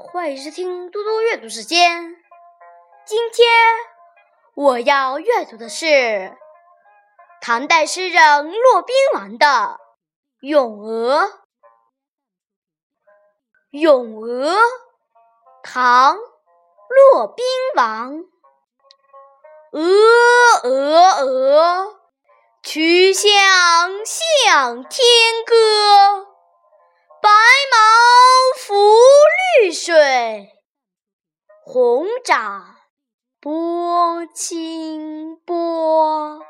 欢迎收听嘟嘟阅读时间。今天我要阅读的是唐代诗人骆宾王的《咏鹅》。《咏鹅》唐·骆宾王。鹅鹅鹅，曲项向天歌。白毛绿水，红掌拨清波。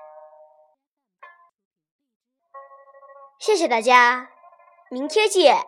谢谢大家，明天见。